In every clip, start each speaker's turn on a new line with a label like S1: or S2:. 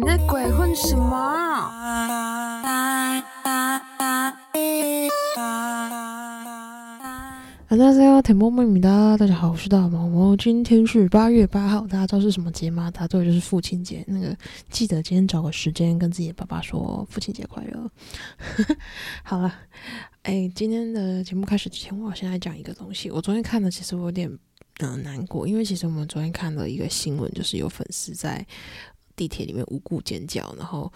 S1: 你在鬼混什么？
S2: 大家好，甜萌萌咪哒，大家好，我是大毛毛。今天是八月八号，大家知道是什么节吗？答对，就是父亲节。那个记得今天找个时间跟自己的爸爸说父亲节快乐。好了，哎，今天的节目开始之前，我先来讲一个东西。我昨天看了，其实我有点嗯难过，因为其实我们昨天看了一个新闻，就是有粉丝在地铁里面无故尖叫，然后。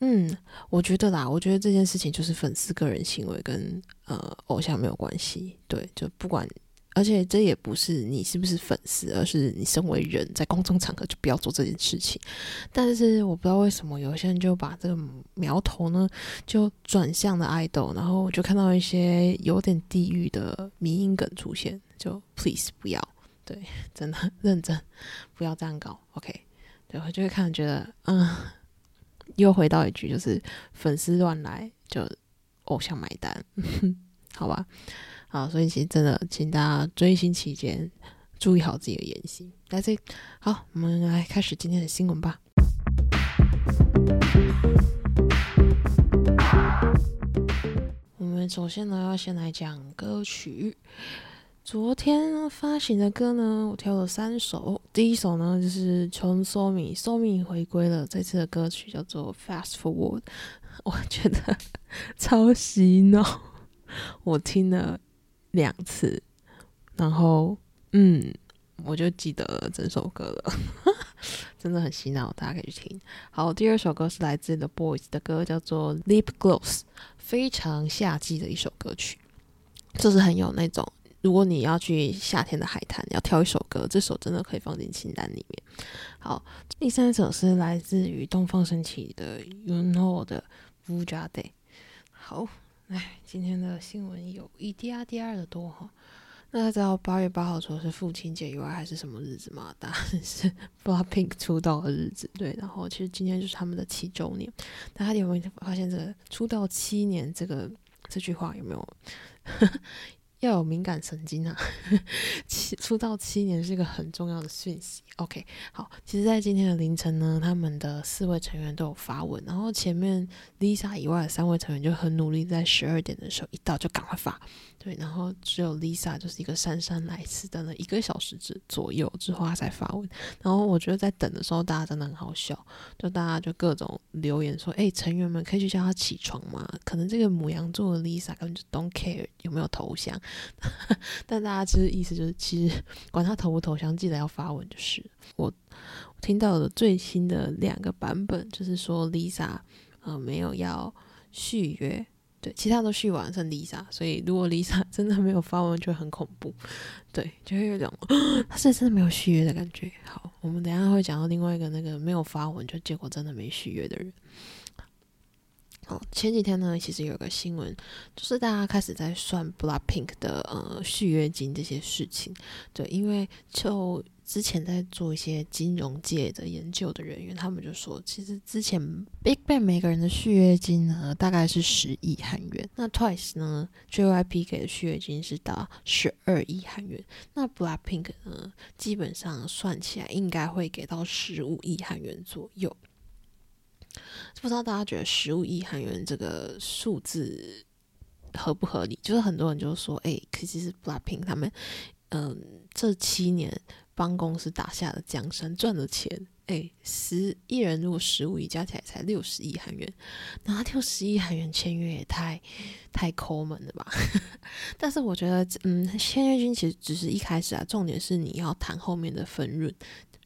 S2: 嗯，我觉得啦，我觉得这件事情就是粉丝个人行为跟呃偶像没有关系，对，就不管，而且这也不是你是不是粉丝，而是你身为人在公众场合就不要做这件事情。但是我不知道为什么有些人就把这个苗头呢就转向了爱豆，然后我就看到一些有点地狱的迷音梗出现，就 please 不要，对，真的认真不要这样搞，OK，就会看觉得嗯。又回到一句，就是粉丝乱来，就偶像买单，好吧？好，所以其实真的，请大家追星期间注意好自己的言行。来，这好，我们来开始今天的新闻吧。我们首先呢，要先来讲歌曲。昨天发行的歌呢，我挑了三首。第一首呢，就是从 Somi，Somi 回归了。这次的歌曲叫做 Fast Forward，我觉得超洗脑。我听了两次，然后嗯，我就记得整首歌了，真的很洗脑，大家可以去听。好，第二首歌是来自 The Boys 的歌，叫做 Lip Gloss，非常夏季的一首歌曲，就是很有那种。如果你要去夏天的海滩，要挑一首歌，这首真的可以放进清单里面。好，第三首是来自于东方神起的 You Know 的 Vuja Day。好，哎，今天的新闻有一滴啊滴二的多哈。那大家知道八月八号除了是父亲节以外，还是什么日子吗？答案是 BLACKPINK 出道的日子。对，然后其实今天就是他们的七周年。大家有没有发现这个出道七年这个这句话有没有？要有敏感神经啊！七出道七年是一个很重要的讯息。OK，好，其实，在今天的凌晨呢，他们的四位成员都有发文，然后前面 Lisa 以外的三位成员就很努力，在十二点的时候一到就赶快发。对，然后只有 Lisa 就是一个姗姗来迟，等了一个小时之左右之后，他才发文。然后我觉得在等的时候，大家真的很好笑，就大家就各种留言说：“哎，成员们可以去叫他起床吗？”可能这个母羊座的 Lisa 根本就 don't care 有没有头像，但大家其实意思就是，其实 管他投不投降，记得要发文就是。我听到的最新的两个版本，就是说 Lisa 呃没有要续约。对，其他都续完剩 Lisa，所以如果 Lisa 真的没有发文，就很恐怖。对，就会有种他是真的没有续约的感觉。好，我们等下会讲到另外一个那个没有发文，就结果真的没续约的人。好，前几天呢，其实有个新闻，就是大家开始在算 BLACKPINK 的呃续约金这些事情。对，因为就之前在做一些金融界的研究的人员，他们就说，其实之前 BigBang 每个人的续约金呢，大概是十亿韩元。那 Twice 呢，JYP 给的续约金是达十二亿韩元。那 BLACKPINK 呢，基本上算起来应该会给到十五亿韩元左右。不知道大家觉得十五亿韩元这个数字合不合理？就是很多人就说，哎，其实 BLACKPINK 他们，嗯，这七年。帮公司打下了江山，赚了钱。哎，十亿人如果十五亿加起来才六十亿韩元，拿六十亿韩元签约也太太抠门了吧？但是我觉得，嗯，签约金其实只是一开始啊，重点是你要谈后面的分润。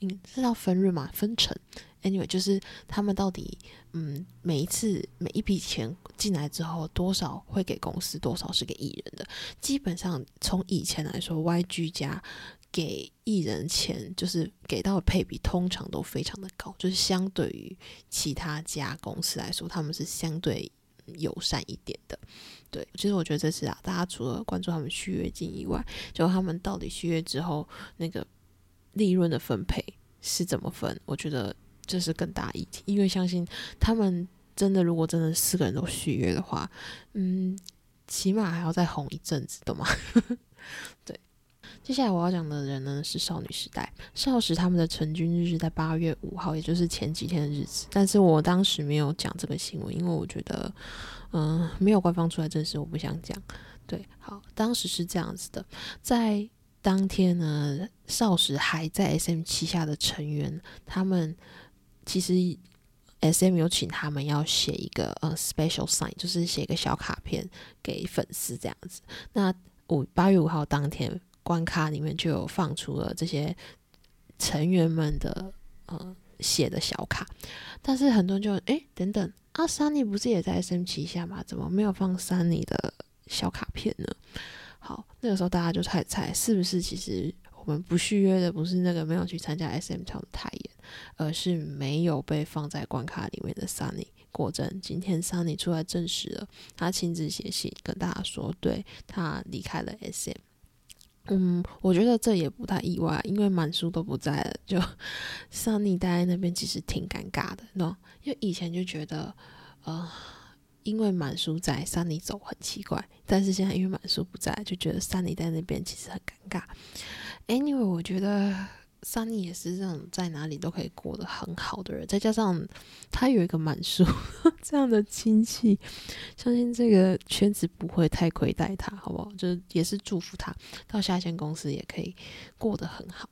S2: 嗯，是要分润嘛？分成？Anyway，就是他们到底，嗯，每一次每一笔钱进来之后，多少会给公司，多少是给艺人的？基本上从以前来说，YG 加。给艺人钱，就是给到的配比通常都非常的高，就是相对于其他家公司来说，他们是相对友善一点的。对，其实我觉得这次啊，大家除了关注他们续约金以外，就他们到底续约之后那个利润的分配是怎么分，我觉得这是更大议题。因为相信他们真的，如果真的四个人都续约的话，嗯，起码还要再红一阵子，懂吗？对。接下来我要讲的人呢是少女时代，少时他们的成军日是在八月五号，也就是前几天的日子。但是我当时没有讲这个新闻，因为我觉得，嗯，没有官方出来证实，我不想讲。对，好，当时是这样子的，在当天呢，少时还在 SM 旗下的成员，他们其实 SM 有请他们要写一个呃 special sign，就是写一个小卡片给粉丝这样子。那五八月五号当天。关卡里面就有放出了这些成员们的呃写的小卡，但是很多人就哎等等，啊，Sunny 不是也在 SM 旗下吗？怎么没有放 Sunny 的小卡片呢？好，那个时候大家就猜猜是不是其实我们不续约的不是那个没有去参加 SM 跳的太妍，而是没有被放在关卡里面的 Sunny。果真，今天 Sunny 出来证实了，他亲自写信跟大家说，对他离开了 SM。嗯，我觉得这也不太意外，因为满叔都不在了，就 山里待在那边其实挺尴尬的，那，因为以前就觉得，呃，因为满叔在，山里走很奇怪，但是现在因为满叔不在，就觉得山里在那边其实很尴尬。Anyway，我觉得。沙尼也是这种在哪里都可以过得很好的人，再加上他有一个满叔 这样的亲戚，相信这个圈子不会太亏待他，好不好？就是也是祝福他到下一间公司也可以过得很好。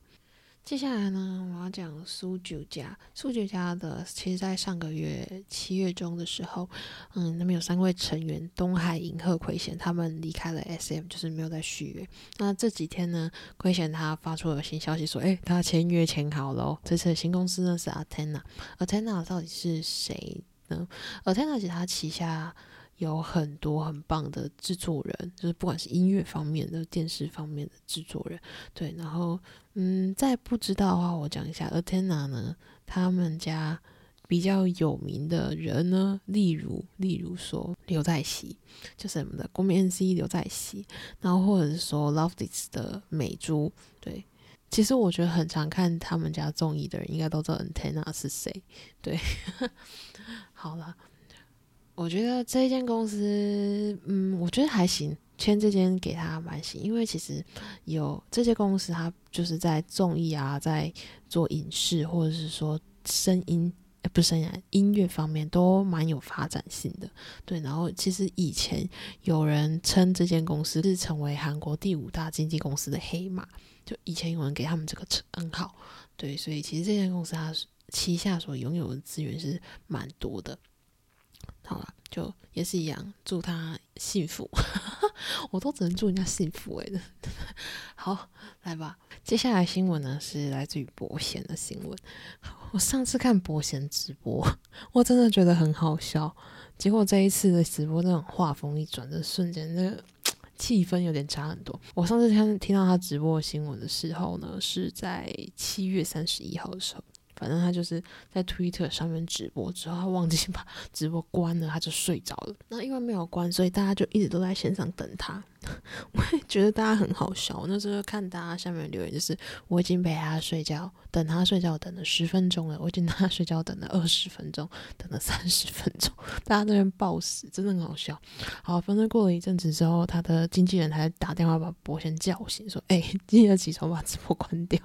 S2: 接下来呢，我要讲苏九家。苏九家的，其实在上个月七月中的时候，嗯，那边有三位成员东海、银鹤、奎贤，他们离开了 SM，就是没有再续约。那这几天呢，奎贤他发出了新消息，说，哎，他签约签好了。这次的新公司呢是 ATENA。ATENA 到底是谁呢？ATENA 其实他旗下。有很多很棒的制作人，就是不管是音乐方面的、电视方面的制作人，对。然后，嗯，在不知道的话，我讲一下，Athena 呢，他们家比较有名的人呢，例如，例如说刘在熙，就是我们的国民 NC 刘在熙，然后或者是说 Love This 的美珠，对。其实我觉得很常看他们家综艺的人，应该都知道 Athena 是谁，对。好了。我觉得这一间公司，嗯，我觉得还行，签这间给他蛮行，因为其实有这些公司，他就是在综艺啊，在做影视或者是说声音，不是声音，音乐方面都蛮有发展性的。对，然后其实以前有人称这间公司是成为韩国第五大经纪公司的黑马，就以前有人给他们这个称号。对，所以其实这间公司它旗下所拥有的资源是蛮多的。好了，就也是一样，祝他幸福。我都只能祝人家幸福哎的。好，来吧。接下来新闻呢是来自于博贤的新闻。我上次看博贤直播，我真的觉得很好笑。结果这一次的直播，那种画风一转的瞬间，那个气氛有点差很多。我上次听听到他直播新闻的时候呢，是在七月三十一号的时候。反正他就是在 Twitter 上面直播之后，他忘记把直播关了，他就睡着了。那因为没有关，所以大家就一直都在线上等他。我也觉得大家很好笑。那时候看大家下面留言，就是我已经陪他睡觉，等他睡觉等了十分钟了，我已经等他睡觉等了二十分钟，等了三十分钟，大家那边暴死，真的很好笑。好，反正过了一阵子之后，他的经纪人还打电话把博贤叫醒，说：“ 哎，记得起床把直播关掉。”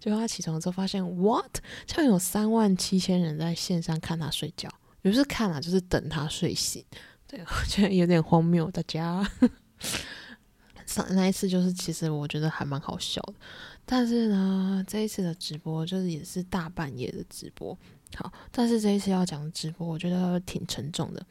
S2: 结果他起床之后发现，what？竟然有三万七千人在线上看他睡觉，不是看啊，就是等他睡醒。对我觉得有点荒谬，大家。上那一次就是，其实我觉得还蛮好笑的，但是呢，这一次的直播就是也是大半夜的直播。好，但是这一次要讲的直播，我觉得挺沉重的。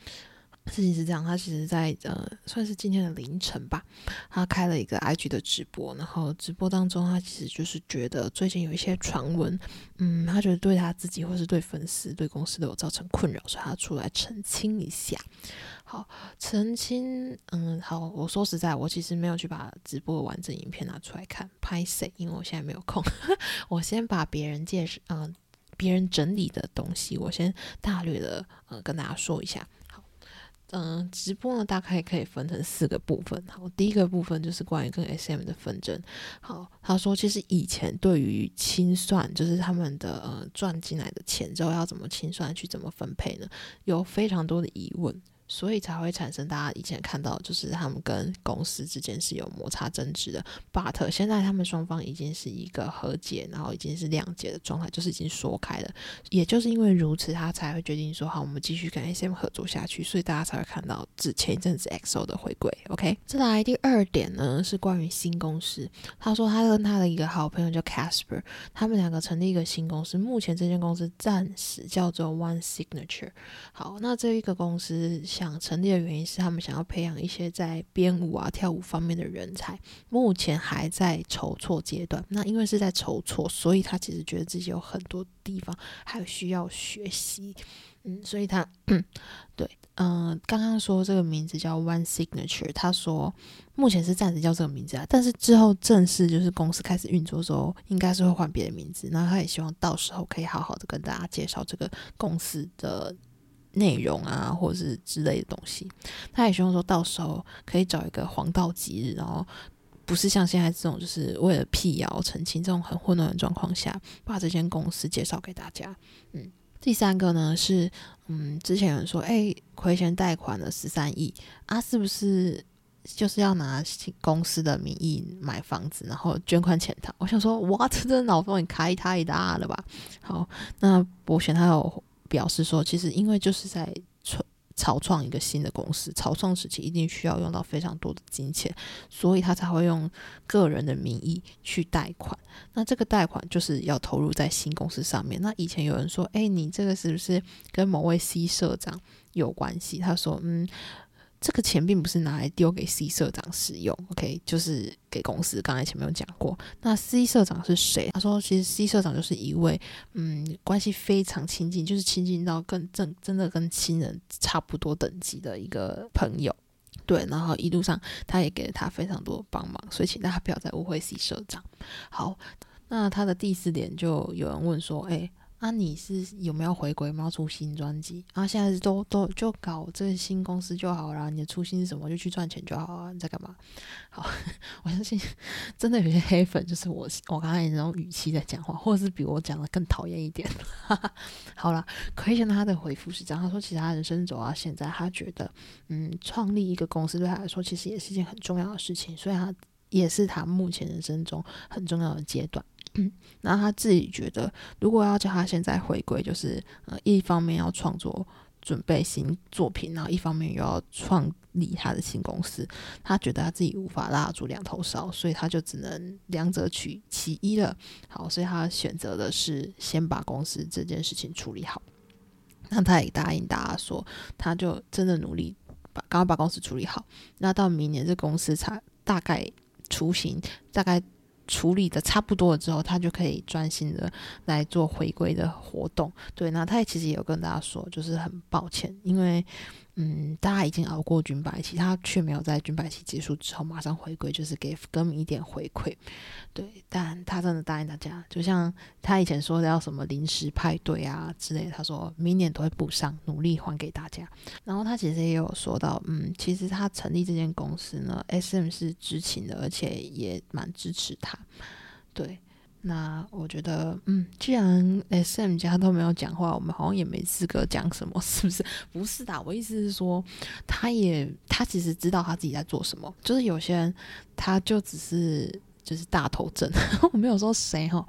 S2: 事情是这样，他其实，在呃，算是今天的凌晨吧，他开了一个 IG 的直播，然后直播当中，他其实就是觉得最近有一些传闻，嗯，他觉得对他自己或是对粉丝、对公司都有造成困扰，所以他出来澄清一下。好，澄清，嗯，好，我说实在，我其实没有去把直播完整影片拿出来看，拍谁？因为我现在没有空，我先把别人介绍，嗯，别人整理的东西，我先大略的，呃，跟大家说一下。嗯，直播呢，大概可以分成四个部分。好，第一个部分就是关于跟 SM 的纷争。好，他说其实以前对于清算，就是他们的呃赚进来的钱之后要怎么清算，去怎么分配呢？有非常多的疑问。所以才会产生大家以前看到，就是他们跟公司之间是有摩擦争执的。But 现在他们双方已经是一个和解，然后已经是谅解的状态，就是已经说开了。也就是因为如此，他才会决定说好，我们继续跟 SM 合作下去。所以大家才会看到之前一阵子 XO 的回归。OK，再来第二点呢，是关于新公司。他说他跟他的一个好朋友叫 Casper，他们两个成立一个新公司。目前这间公司暂时叫做 One Signature。好，那这一个公司想成立的原因是他们想要培养一些在编舞啊、跳舞方面的人才。目前还在筹措阶段。那因为是在筹措，所以他其实觉得自己有很多地方还需要学习。嗯，所以他 对，嗯，刚刚说这个名字叫 One Signature，他说目前是暂时叫这个名字啊，但是之后正式就是公司开始运作的时候，应该是会换别的名字。那他也希望到时候可以好好的跟大家介绍这个公司的内容啊，或者是之类的东西。他也希望说到时候可以找一个黄道吉日，然后不是像现在这种就是为了辟谣澄清这种很混乱的状况下，把这间公司介绍给大家。嗯。第三个呢是，嗯，之前有人说，哎，亏钱贷款了十三亿啊，是不是就是要拿公司的名义买房子，然后捐款潜逃？我想说，哇，这的脑洞也开太大了吧？好，那博贤他有表示说，其实因为就是在创。草创一个新的公司，草创时期一定需要用到非常多的金钱，所以他才会用个人的名义去贷款。那这个贷款就是要投入在新公司上面。那以前有人说，哎，你这个是不是跟某位 C 社长有关系？他说，嗯。这个钱并不是拿来丢给 C 社长使用，OK，就是给公司。刚才前面有讲过，那 C 社长是谁？他说，其实 C 社长就是一位，嗯，关系非常亲近，就是亲近到跟真真的跟亲人差不多等级的一个朋友。对，然后一路上他也给了他非常多帮忙，所以请大家不要再误会 C 社长。好，那他的第四点就有人问说，哎。那你是有没有回归？要出新专辑？然后现在都都就搞这个新公司就好了。你的初心是什么？就去赚钱就好啊！你在干嘛？好，我相信真的有些黑粉，就是我我刚才那种语气在讲话，或者是比我讲的更讨厌一点。好了，可以见他的回复是这样。他说，其实他人生走到现在，他觉得，嗯，创立一个公司对他来说，其实也是一件很重要的事情，所以他也是他目前人生中很重要的阶段。嗯，然后他自己觉得，如果要叫他现在回归，就是呃，一方面要创作准备新作品，然后一方面又要创立他的新公司，他觉得他自己无法拉住两头烧，所以他就只能两者取其一了。好，所以他选择的是先把公司这件事情处理好。那他也答应大家说，他就真的努力把刚刚把公司处理好。那到明年这公司才大概雏形，大概。处理的差不多了之后，他就可以专心的来做回归的活动。对，那他也其实也有跟大家说，就是很抱歉，因为。嗯，大家已经熬过军白期，他却没有在军白期结束之后马上回归，就是给歌迷一点回馈。对，但他真的答应大家，就像他以前说的要什么临时派对啊之类，他说明年都会补上，努力还给大家。然后他其实也有说到，嗯，其实他成立这间公司呢，SM 是知情的，而且也蛮支持他。对。那我觉得，嗯，既然 S M 家都没有讲话，我们好像也没资格讲什么，是不是？不是的，我意思是说，他也他其实知道他自己在做什么，就是有些人他就只是就是大头症，我没有说谁哈，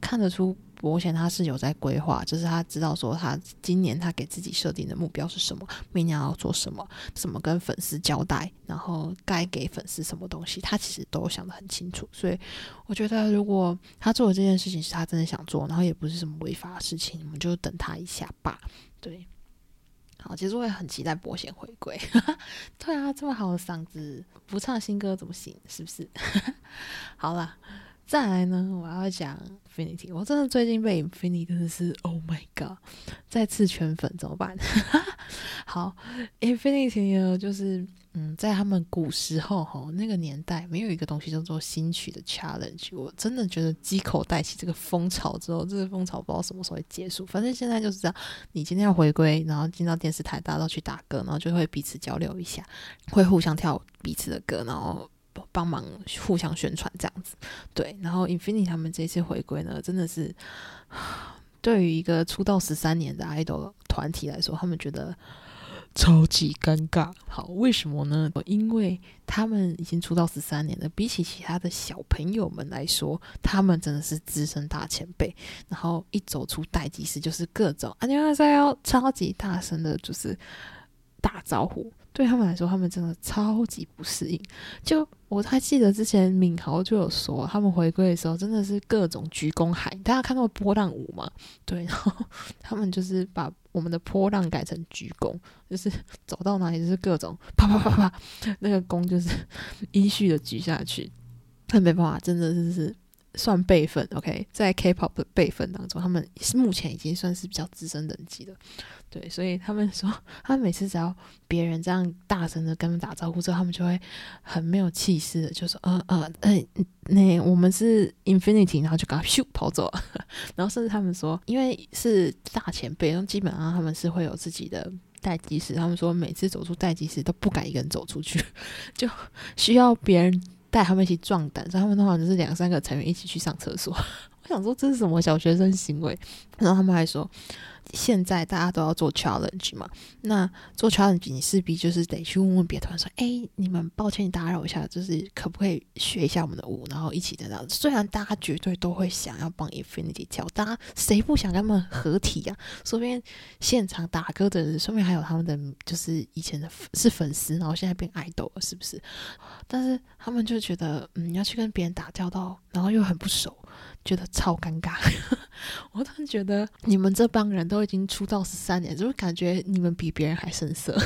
S2: 看得出。伯贤他是有在规划，就是他知道说他今年他给自己设定的目标是什么，明年要做什么，怎么跟粉丝交代，然后该给粉丝什么东西，他其实都想得很清楚。所以我觉得，如果他做的这件事情是他真的想做，然后也不是什么违法的事情，我们就等他一下吧。对，好，其实我也很期待伯贤回归。对啊，这么好的嗓子，不唱新歌怎么行？是不是？好啦。再来呢，我要讲 Finity。我真的最近被 Finity 真的是 Oh my God，再次圈粉怎么办？好，Infinity 呢，就是嗯，在他们古时候哈那个年代，没有一个东西叫做新曲的 Challenge。我真的觉得机口带起这个风潮之后，这个风潮不知道什么时候会结束。反正现在就是这样，你今天要回归，然后进到电视台，大家都去打歌，然后就会彼此交流一下，会互相跳彼此的歌，然后。帮忙互相宣传这样子，对。然后 Infinity 他们这次回归呢，真的是对于一个出道十三年的 idol 团体来说，他们觉得超级尴尬。好，为什么呢？因为他们已经出道十三年了，比起其他的小朋友们来说，他们真的是资深大前辈。然后一走出待机室，就是各种啊，你要在要超级大声的，就是打招呼。对他们来说，他们真的超级不适应。就我还记得之前敏豪就有说，他们回归的时候真的是各种鞠躬喊。大家看到波浪舞吗？对，然后他们就是把我们的波浪改成鞠躬，就是走到哪里就是各种啪啪啪啪，那个躬就是 依序的举下去。那没办法，真的就是算辈分。OK，在 K-pop 的辈分当中，他们目前已经算是比较资深等级的。对，所以他们说，他每次只要别人这样大声的跟他们打招呼之后，他们就会很没有气势的就说：“呃呃，哎，那我们是 Infinity。”然后就赶快 咻跑走了。然后甚至他们说，因为是大前辈，然后基本上他们是会有自己的待机室。他们说，每次走出待机室都不敢一个人走出去，就需要别人带他们一起壮胆。所以他们通常就是两三个成员一起去上厕所。想说，这是什么小学生行为？然后他们还说。现在大家都要做 challenge 嘛，那做 challenge 你势必就是得去问问别团说，哎，你们抱歉打扰一下，就是可不可以学一下我们的舞，然后一起在那。虽然大家绝对都会想要帮 Infinity 跳，大家谁不想跟他们合体呀？说不定现场打歌的人，说不定还有他们的就是以前的是粉丝，然后现在变爱豆了，是不是？但是他们就觉得，嗯，要去跟别人打交道，然后又很不熟。觉得超尴尬，我突然觉得你们这帮人都已经出道十三年，就是感觉你们比别人还生涩，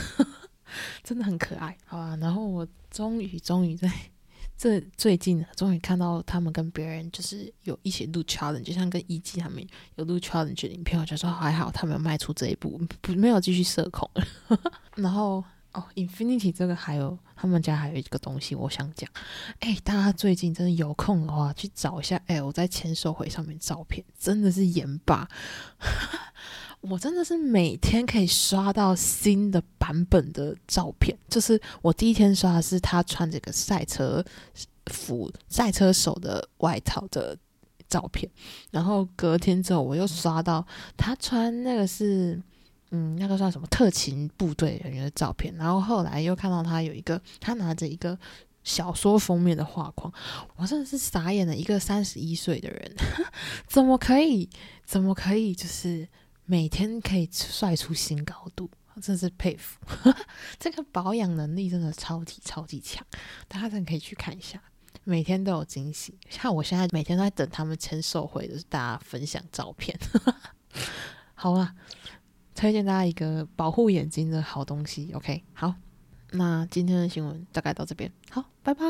S2: 真的很可爱，好吧？然后我终于终于在 这最近终于看到他们跟别人就是有一起录 challenge，就像跟一季他们有录 challenge 的影片，我就说还好他们迈出这一步，不没有继续社恐，然后。哦，Infinity 这个还有他们家还有一个东西，我想讲。哎，大家最近真的有空的话，去找一下 L 在签售会上面照片，真的是严霸。我真的是每天可以刷到新的版本的照片。就是我第一天刷的是他穿这个赛车服、赛车手的外套的照片，然后隔天之后我又刷到他穿那个是。嗯，那个算什么特勤部队人员的照片，然后后来又看到他有一个，他拿着一个小说封面的画框，我真的是傻眼了。一个三十一岁的人，怎么可以，怎么可以，就是每天可以帅出新高度，真是佩服。这个保养能力真的超级超级强，大家真的可以去看一下，每天都有惊喜。像我现在每天都在等他们签售会的大家分享照片，好啊。推荐大家一个保护眼睛的好东西。Ok 好那今天的新闻大概到这边。好拜拜。